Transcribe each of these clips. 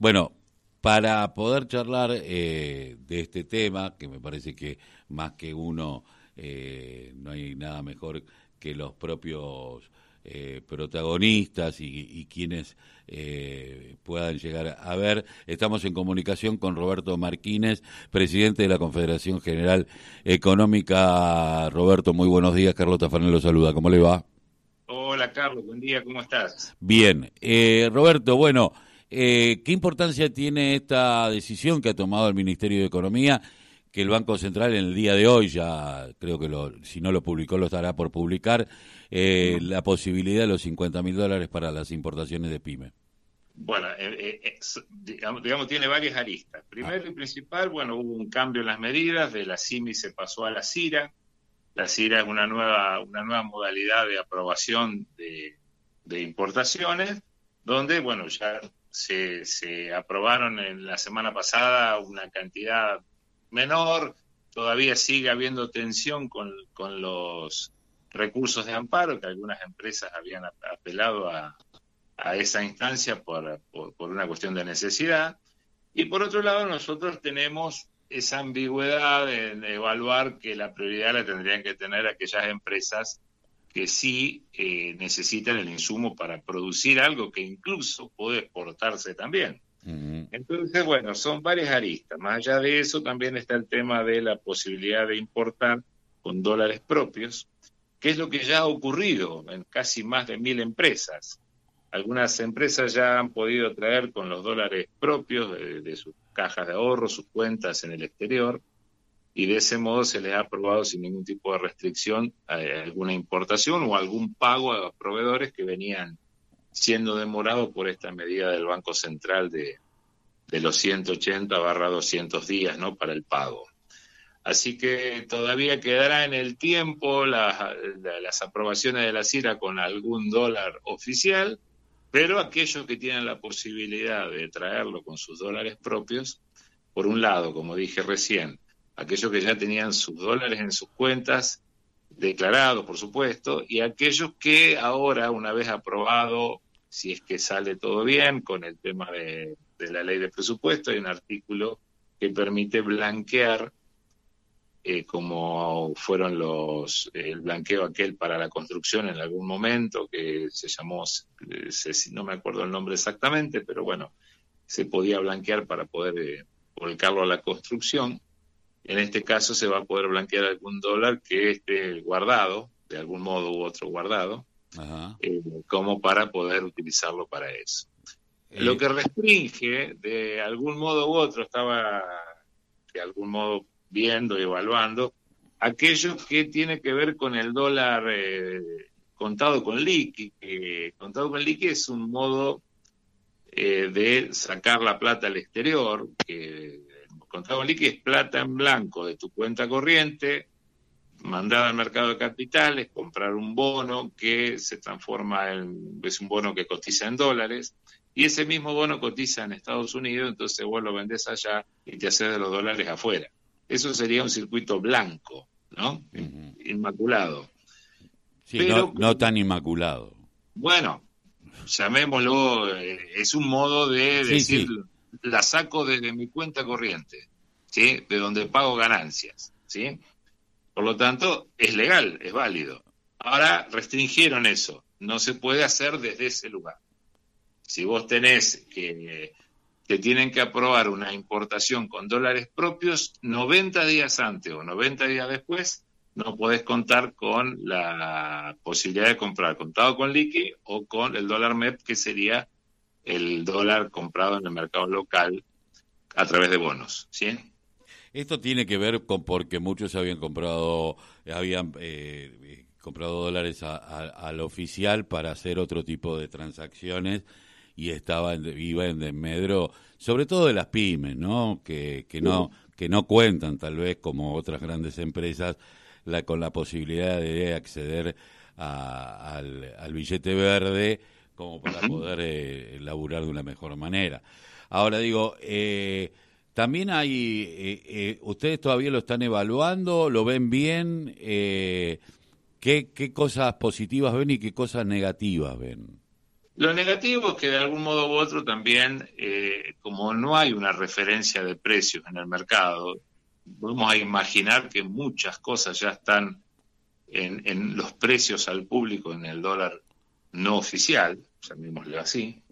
Bueno, para poder charlar eh, de este tema, que me parece que más que uno, eh, no hay nada mejor que los propios eh, protagonistas y, quienes puedan llegar a ver. Estamos en comunicación con Roberto Martínez, presidente de la Confederación General Económica. Roberto, muy buenos días. Carlota Fanel lo saluda. ¿Cómo le va? Hola, Carlos. Buen día. ¿Cómo estás? Bien. Roberto, bueno. Eh, ¿Qué importancia tiene esta decisión que ha tomado el Ministerio de Economía, que el Banco Central en el día de hoy, ya creo que si no lo publicó, lo estará por publicar, eh, la posibilidad de los 50 mil dólares para las importaciones de PYME? Bueno, eh, digamos, tiene varias aristas. Primero y principal, bueno, hubo un cambio en las medidas, de la CIMI se pasó a la CIRA. La CIRA es una nueva, una nueva modalidad de aprobación de, de importaciones, donde, bueno, ya se, se aprobaron en la semana pasada una cantidad menor, todavía sigue habiendo tensión con, con los recursos de amparo, que algunas empresas habían apelado a, a esa instancia por, por, una cuestión de necesidad. Y por otro lado, nosotros tenemos esa ambigüedad de, de, evaluar que la prioridad la tendrían que tener aquellas empresas que sí eh, necesitan el insumo para producir algo que incluso puede exportarse también. Entonces, bueno, son varias aristas. Más allá de eso, también está el tema de la posibilidad de importar con dólares propios, que es lo que ya ha ocurrido en casi más de mil empresas. Algunas empresas ya han podido traer con los dólares propios de sus cajas de ahorro, sus cuentas en el exterior, y de ese modo se les ha aprobado sin ningún tipo de restricción eh, alguna importación o algún pago a proveedores que venían siendo demorados por esta medida del Banco Central de, de los 180 barra 200 días ¿no? para el pago. Así que todavía quedará en el tiempo las aprobaciones de la CIRA con algún dólar oficial, pero aquellos que tienen la posibilidad de traerlo con sus dólares propios, por un lado, como dije recién, aquellos que ya tenían sus dólares en sus cuentas, declarados, por supuesto, y aquellos que ahora, una vez aprobado, si es que sale todo bien con el tema de, la ley de presupuesto, hay un artículo que permite blanquear, eh, como fueron los, el blanqueo aquel para la construcción en algún momento, que se llamó, eh, no me acuerdo el nombre exactamente, pero bueno, se podía blanquear para poder eh, volcarlo a la construcción en este caso se va a poder blanquear algún dólar que esté guardado, de algún modo u otro guardado, eh, como para poder utilizarlo para eso. Eh, Lo que restringe, de algún modo u otro, estaba de algún modo viendo y evaluando, aquello que tiene que ver con el dólar eh, contado con liqui. contado con liqui es un modo de sacar la plata al exterior, que contado líquido es plata en blanco de tu cuenta corriente, mandada al mercado de capitales, comprar un bono que se transforma en, es un bono que cotiza en dólares, y ese mismo bono cotiza en Estados Unidos, entonces vos lo vendés allá y te haces de los dólares afuera. Eso sería un circuito blanco, ¿no? Inmaculado. Sí, Pero, no, tan inmaculado. Bueno, llamémoslo, eh, es un modo de decir, la saco desde mi cuenta corriente, ¿sí? De donde pago ganancias, ¿sí? Por lo tanto, es legal, es válido. Ahora restringieron eso, no se puede hacer desde ese lugar. Si vos tenés que te tienen que aprobar una importación con dólares propios 90 días antes o 90 días después, no podés contar con la posibilidad de comprar contado con liqui o con el dólar MEP, que sería el dólar comprado en el mercado local a través de bonos, ¿sí? Esto tiene que ver con porque muchos habían comprado, habían eh, comprado dólares al oficial para hacer otro tipo de transacciones y estaban iba en desmedro, sobre todo de las pymes, ¿no? Que, que no que no cuentan tal vez como otras grandes empresas la, con la posibilidad de acceder al, al billete verde como para poder eh, laburar de una mejor manera. Ahora digo, eh, también hay, eh, eh, ustedes todavía lo están evaluando, lo ven bien, ¿qué, ¿qué cosas positivas ven y qué cosas negativas ven? Lo negativo es que de algún modo u otro también, eh, como no hay una referencia de precios en el mercado, vamos a imaginar que muchas cosas ya están en, los precios al público en el dólar no oficial, llamémosle así.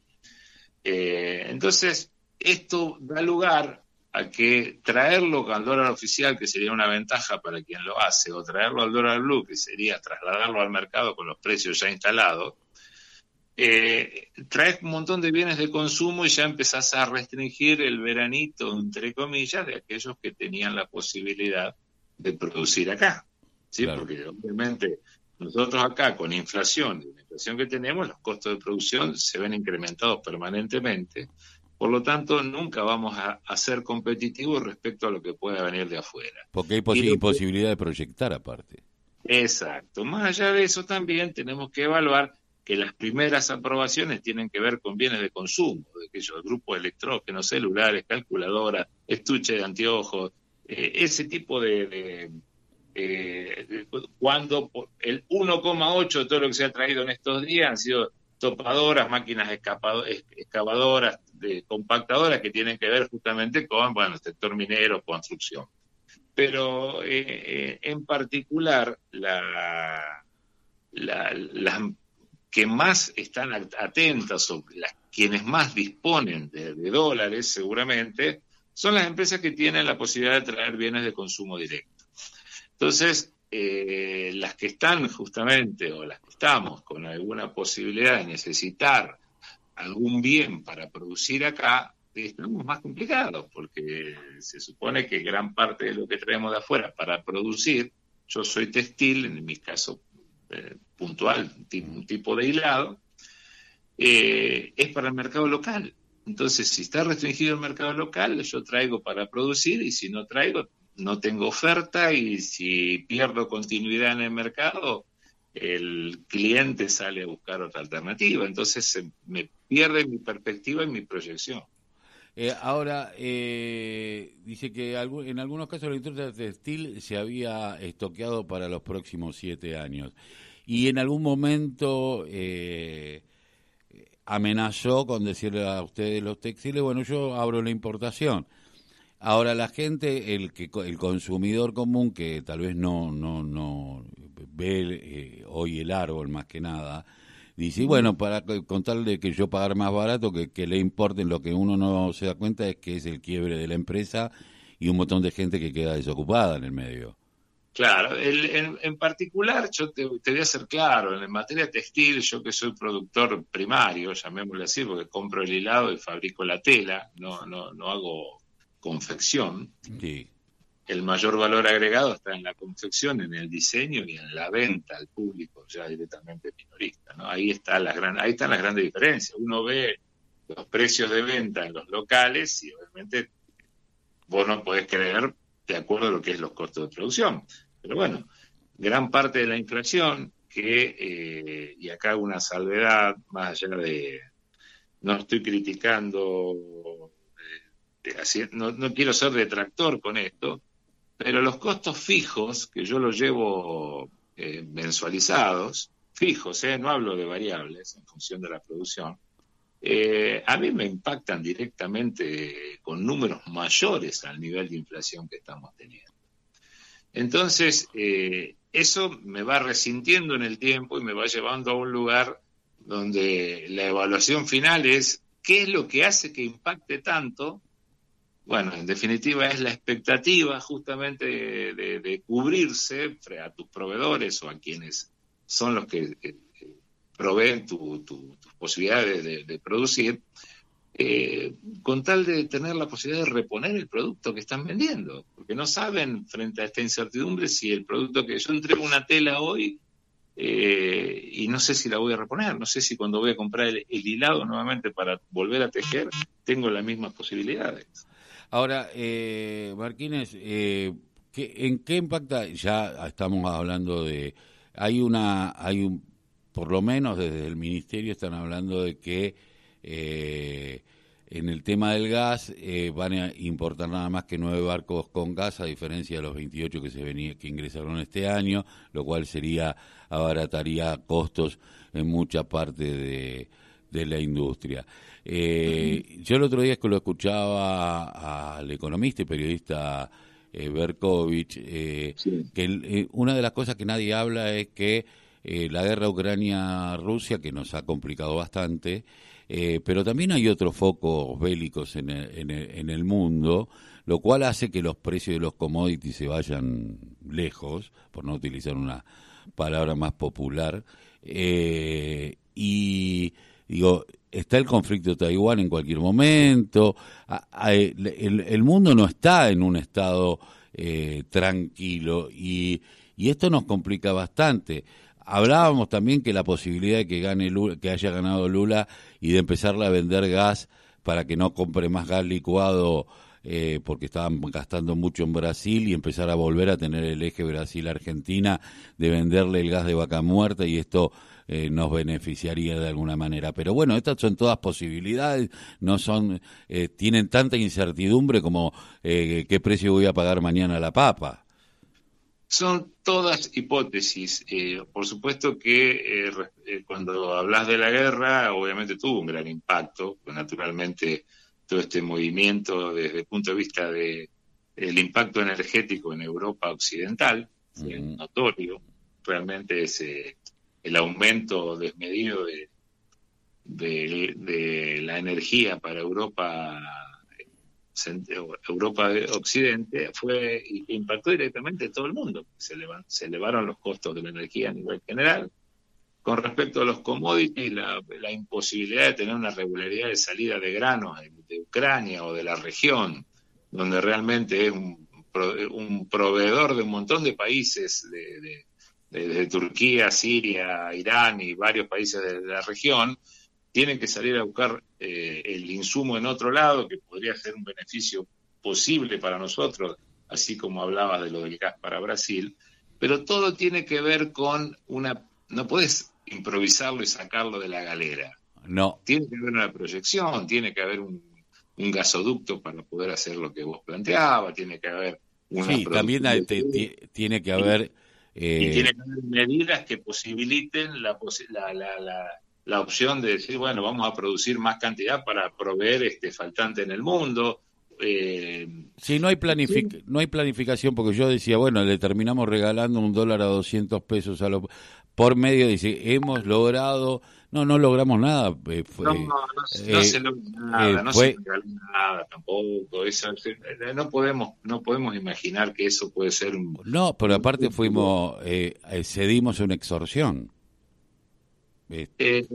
Eh, entonces, esto da lugar a que traerlo al dólar oficial, que sería una ventaja para quien lo hace, o traerlo al dólar blue, que sería trasladarlo al mercado con los precios ya instalados, eh, traes un montón de bienes de consumo y ya empezás a restringir el veranito, entre comillas, de aquellos que tenían la posibilidad de producir acá. ¿sí? Porque obviamente nosotros acá con inflación y la inflación que tenemos, los costos de producción se ven incrementados permanentemente. Por lo tanto, nunca vamos a, ser competitivos respecto a lo que pueda venir de afuera. Porque hay imposibilidad de proyectar aparte. Exacto. Más allá de eso también tenemos que evaluar que las primeras aprobaciones tienen que ver con bienes de consumo, de aquellos grupos electrógenos, celulares, calculadoras, estuche de anteojos, eh, ese tipo de, eh, cuando el 1,8 de todo lo que se ha traído en estos días han sido topadoras, máquinas excavadoras, de, compactadoras que tienen que ver justamente con, bueno, el sector minero, construcción. Pero eh, eh, en particular, la, las que más están atentas o las, quienes más disponen de dólares seguramente son las empresas que tienen la posibilidad de traer bienes de consumo directo. Entonces, eh, las que están justamente o las que estamos con alguna posibilidad de necesitar algún bien para producir acá, estamos más complicados porque se supone que gran parte de lo que traemos de afuera para producir, yo soy textil, en mi caso eh, puntual, un tipo de hilado, eh, es para el mercado local. Entonces, si está restringido el mercado local, yo traigo para producir y si no traigo, no tengo oferta y si pierdo continuidad en el mercado, el cliente sale a buscar otra alternativa. Entonces me pierde mi perspectiva y mi proyección. Eh, ahora, eh, dice que en algunos casos la industria textil se había estoqueado para los próximos siete años y en algún momento eh, amenazó con decirle a ustedes los textiles, bueno, yo abro la importación. Ahora la gente, el que el consumidor común que tal vez no no no ve eh, hoy el árbol más que nada, dice, bueno, para contarle que yo pagar más barato, que, que le importen, lo que uno no se da cuenta es que es el quiebre de la empresa y un montón de gente que queda desocupada en el medio. Claro, en, particular, yo te, te, voy a ser claro, en materia textil, yo que soy productor primario, llamémosle así, porque compro el hilado y fabrico la tela, no, no, no hago confección. El mayor valor agregado está en la confección, en el diseño y en la venta al público ya directamente minorista. ¿no? Ahí, está la gran, ahí están las grandes diferencias. Uno ve los precios de venta en los locales y obviamente vos no podés creer de acuerdo a lo que es los costos de producción. Pero bueno, gran parte de la inflación que, eh, y acá una salvedad, más allá de, no estoy criticando no, quiero ser detractor con esto, pero los costos fijos, que yo los llevo eh, mensualizados, fijos, eh, no hablo de variables en función de la producción, eh, a mí me impactan directamente con números mayores al nivel de inflación que estamos teniendo. Entonces, eso me va resintiendo en el tiempo y me va llevando a un lugar donde la evaluación final es qué es lo que hace que impacte tanto bueno, en definitiva es la expectativa justamente de, cubrirse a tus proveedores o a quienes son los que eh, proveen tus posibilidades de, producir, eh, con tal de tener la posibilidad de reponer el producto que están vendiendo, porque no saben frente a esta incertidumbre si el producto que yo entrego una tela hoy eh, y no sé si la voy a reponer, no sé si cuando voy a comprar el hilado nuevamente para volver a tejer tengo las mismas posibilidades. Ahora, eh, Martínez, eh, ¿en qué impacta? Ya estamos hablando de, hay una, hay un, por lo menos desde el ministerio están hablando de que eh, en el tema del gas eh, van a importar nada más que nueve barcos con gas, a diferencia de los 28 que se venía, que ingresaron este año, lo cual sería abarataría costos en mucha parte de de la industria. Eh, yo el otro día que lo escuchaba al economista y periodista eh, Berkovich, eh, que eh, una de las cosas que nadie habla es que la guerra Ucrania-Rusia, que nos ha complicado bastante, pero también hay otros focos bélicos en el, en el mundo, lo cual hace que los precios de los commodities se vayan lejos, por no utilizar una palabra más popular. y digo, está el conflicto de Taiwán en cualquier momento, el, mundo no está en un estado eh, tranquilo y, y, esto nos complica bastante. Hablábamos también que la posibilidad de que gane que haya ganado Lula y de empezarle a vender gas para que no compre más gas licuado eh, porque estaban gastando mucho en Brasil y empezar a volver a tener el eje Brasil-Argentina de venderle el gas de vaca muerta y esto eh, nos beneficiaría de alguna manera. Pero bueno, estas son todas posibilidades, no son, eh, tienen tanta incertidumbre como eh, qué precio voy a pagar mañana la papa. Son todas hipótesis. por supuesto que cuando hablas de la guerra, obviamente tuvo un gran impacto, pues naturalmente todo este movimiento desde el punto de vista de el impacto energético en Europa occidental, es notorio, realmente es el aumento desmedido de, de, la energía para Europa Europa Occidente fue impactó directamente todo el mundo. Se, se elevaron los costos de la energía a nivel general. Con respecto a los commodities, la, la imposibilidad de tener una regularidad de salida de granos de, Ucrania o de la región, donde realmente es un, un proveedor de un montón de países de, desde Turquía, Siria, Irán y varios países de la región, tienen que salir a buscar eh, el insumo en otro lado, que podría ser un beneficio posible para nosotros, así como hablaba de lo del gas para Brasil, pero todo tiene que ver con una... No puedes improvisarlo y sacarlo de la galera. No. Tiene que haber una proyección, tiene que haber un, gasoducto para poder hacer lo que vos planteabas, tiene que haber una... Sí, también tiene que haber y eh, tiene que haber medidas que posibiliten la, la, opción de decir, bueno, vamos a producir más cantidad para proveer este faltante en el mundo. Eh, sí, no hay, no hay planificación, porque yo decía, bueno, le terminamos regalando un dólar a 200 pesos a lo, por medio, dice, hemos logrado no, no logramos nada. Eh, no, no, no, se logra nada, no se logra nada tampoco. Eso, no podemos, no podemos imaginar que eso puede ser un. No, pero aparte fuimos, eh, eh, cedimos una extorsión. Eh,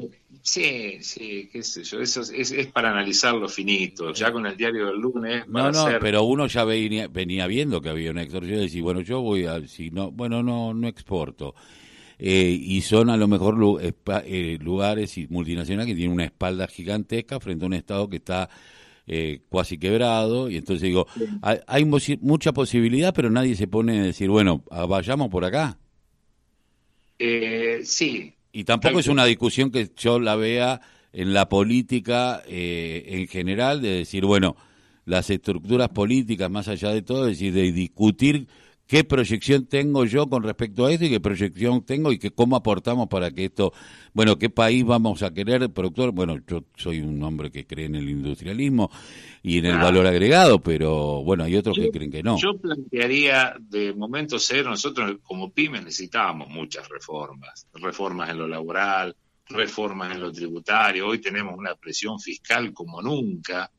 sí, sí, qué sé yo, eso es, es, para analizarlo finito, ya con el diario del lunes. No, no, pero uno ya venía, venía viendo que había una extorsión y decía, bueno, yo voy a, si no, bueno, no, no exporto. Eh, y son a lo mejor eh, lugares y multinacionales que tienen una espalda gigantesca frente a un Estado que está eh, cuasi quebrado, y entonces digo, hay, mucha posibilidad, pero nadie se pone a decir, bueno, ah, vayamos por acá. sí. Y tampoco es una discusión que yo la vea en la política en general, de decir, bueno, las estructuras políticas, más allá de todo, es decir, de discutir qué proyección tengo yo con respecto a esto y qué proyección tengo y que cómo aportamos para que esto, bueno, qué país vamos a querer, productor. Bueno, yo soy un hombre que cree en el industrialismo y en el valor agregado, pero bueno, hay otros que creen que no. Yo plantearía de momento cero, nosotros como pyme necesitábamos muchas reformas, reformas en lo laboral, reformas en lo tributario, hoy tenemos una presión fiscal como nunca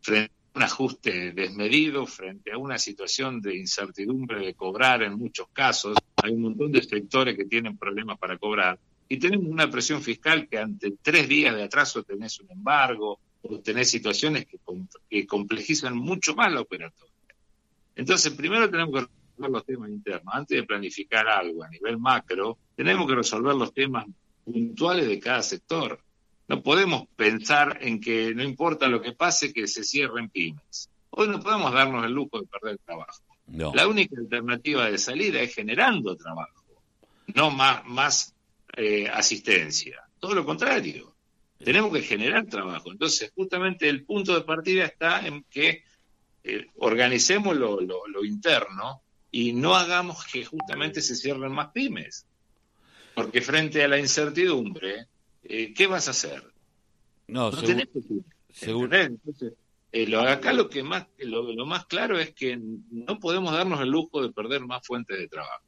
frente un ajuste desmedido frente a una situación de incertidumbre de cobrar en muchos casos. Hay un montón de sectores que tienen problemas para cobrar. Y tenemos una presión fiscal que ante tres días de atraso tenés un embargo o tenés situaciones que, complejizan mucho más la operatoria. Entonces, primero tenemos que resolver los temas internos. Antes de planificar algo a nivel macro, tenemos que resolver los temas puntuales de cada sector. No podemos pensar en que no importa lo que pase, que se cierren pymes. Hoy no podemos darnos el lujo de perder trabajo. La única alternativa de salida es generando trabajo, no más, más eh, asistencia. Todo lo contrario. Tenemos que generar trabajo. Entonces, justamente el punto de partida está en que eh, organicemos lo, lo interno y no hagamos que justamente se cierren más pymes. Porque frente a la incertidumbre, eh, ¿qué vas a hacer? No, tenés Seguro. Entonces, eh, lo, acá lo que más lo, más claro es que no podemos darnos el lujo de perder más fuentes de trabajo.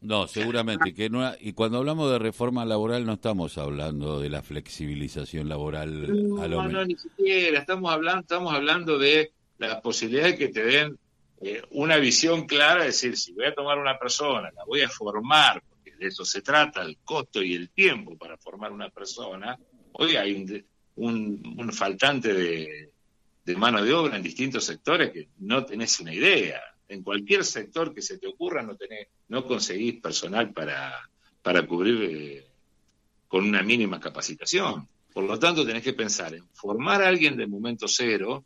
No, seguramente que no. Y cuando hablamos de reforma laboral no estamos hablando de la flexibilización laboral. No, no, ni siquiera. Estamos hablando, estamos hablando de la posibilidad de que te den eh, una visión clara, es decir, si voy a tomar una persona, la voy a formar, de eso se trata, el costo y el tiempo para formar una persona. Hoy hay un, faltante de, de mano de obra en distintos sectores que no tenés una idea. En cualquier sector que se te ocurra no tenés, no conseguís personal para, para cubrir eh, con una mínima capacitación. Por lo tanto, tenés que pensar en formar a alguien de momento cero,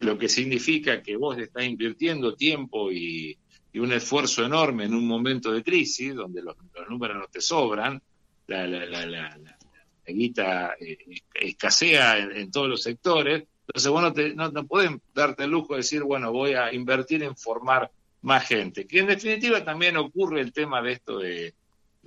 lo que significa que vos estás invirtiendo tiempo y, un esfuerzo enorme en un momento de crisis, donde los, números no te sobran, la, la, la, la guita eh, escasea en, todos los sectores, entonces, bueno, no, no pueden darte el lujo de decir, bueno, voy a invertir en formar más gente. Que en definitiva también ocurre el tema de esto de,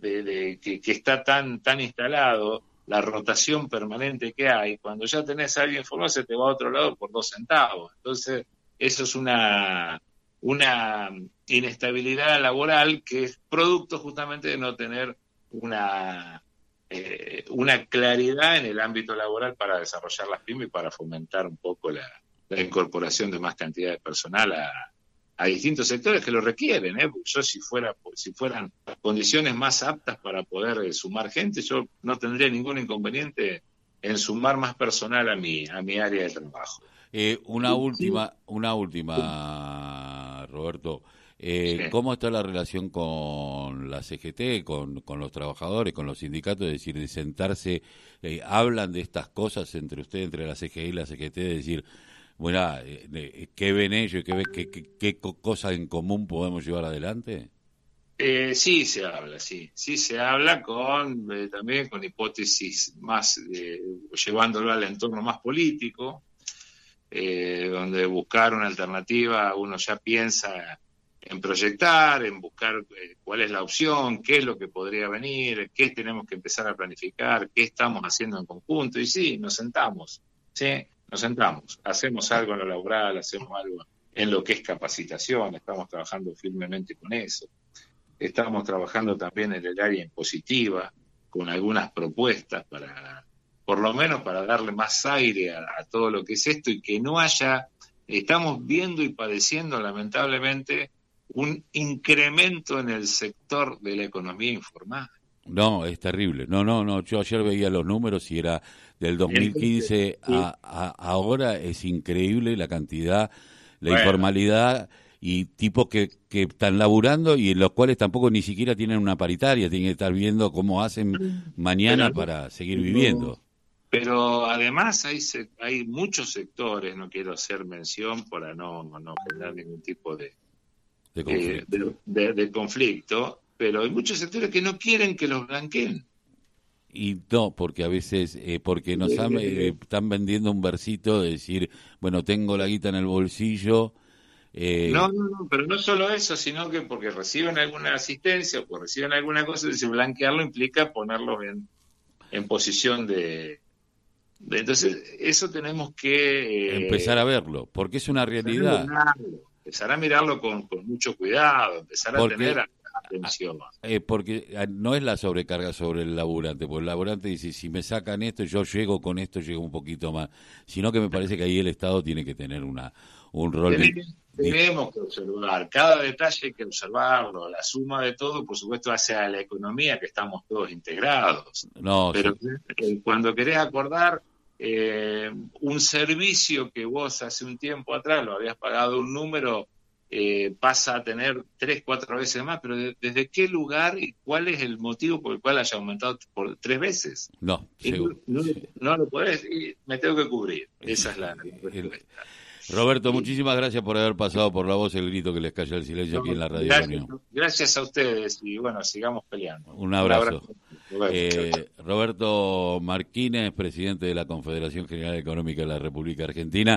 que, está tan, tan instalado, la rotación permanente que hay. Cuando ya tenés a alguien formado, se te va a otro lado por dos centavos. Entonces, eso es una, una inestabilidad laboral que es producto justamente de no tener una eh, una claridad en el ámbito laboral para desarrollar las pymes y para fomentar un poco la, incorporación de más cantidad de personal a, distintos sectores que lo requieren. ¿eh? Yo si fuera si fueran condiciones más aptas para poder eh, sumar gente, yo no tendría ningún inconveniente en sumar más personal a mi a mi área de trabajo. Eh, una última, una última, Roberto. Eh, ¿Cómo está la relación con la CGT, con, con, los trabajadores, con los sindicatos? Es decir, de sentarse, eh, hablan de estas cosas entre ustedes, entre la CGT y la CGT, de decir, bueno, eh, ¿qué ven ellos? ¿Qué, qué, qué, qué cosas en común podemos llevar adelante? Eh, sí se habla, sí, sí se habla con también con hipótesis más llevándolo al entorno más político, donde buscar una alternativa uno ya piensa en proyectar, en buscar eh, cuál es la opción, qué es lo que podría venir, qué tenemos que empezar a planificar, qué estamos haciendo en conjunto. Y sí, nos sentamos, ¿sí? Nos sentamos, hacemos algo en lo laboral, hacemos algo en lo que es capacitación, estamos trabajando firmemente con eso. Estamos trabajando también en el área impositiva, con algunas propuestas para, por lo menos para darle más aire a todo lo que es esto y que no haya, estamos viendo y padeciendo lamentablemente un incremento en el sector de la economía informal. No, es terrible. No, no, no. Yo ayer veía los números y era del 2015 a, ahora es increíble la cantidad, la informalidad y tipos que, que están laburando y en los cuales tampoco ni siquiera tienen una paritaria, tienen que estar viendo cómo hacen mm. mañana para seguir viviendo. Pero además hay, hay muchos sectores, no quiero hacer mención para no, no generar ningún tipo de, eh, de conflicto. pero hay muchos sectores que no quieren que los blanqueen. Y no, porque a veces, eh, porque nos eh, están vendiendo un versito de decir, bueno, tengo la guita en el bolsillo. No, no, no, pero no solo eso, sino que porque reciben alguna asistencia o porque reciben alguna cosa, blanquearlo implica ponerlos en, en posición de, Entonces, eso tenemos que... Empezar a verlo, porque es una realidad empezar a mirarlo con, mucho cuidado, empezar a tener atención. Eh, porque ah, no es la sobrecarga sobre el laburante, porque el laburante dice, si me sacan esto, yo llego con esto, llego un poquito más, sino que me parece que ahí el Estado tiene que tener una un rol. Tenemos, que observar, cada detalle hay que observarlo, la suma de todo, por supuesto, hacia la economía que estamos todos integrados. No, Pero cuando querés acordar eh, un servicio que vos hace un tiempo atrás lo habías pagado un número, eh, pasa a tener tres, cuatro veces más, pero ¿desde qué lugar y cuál es el motivo por el cual haya aumentado por tres veces? No, no, lo podés, y me tengo que cubrir. Esa es la, respuesta. Roberto, muchísimas gracias por haber pasado por la voz el grito que les calla el silencio aquí en la radio. Gracias, gracias a ustedes y bueno, sigamos peleando. Un abrazo. Eh, Roberto Marquínez, presidente de la Confederación General Económica de la República Argentina.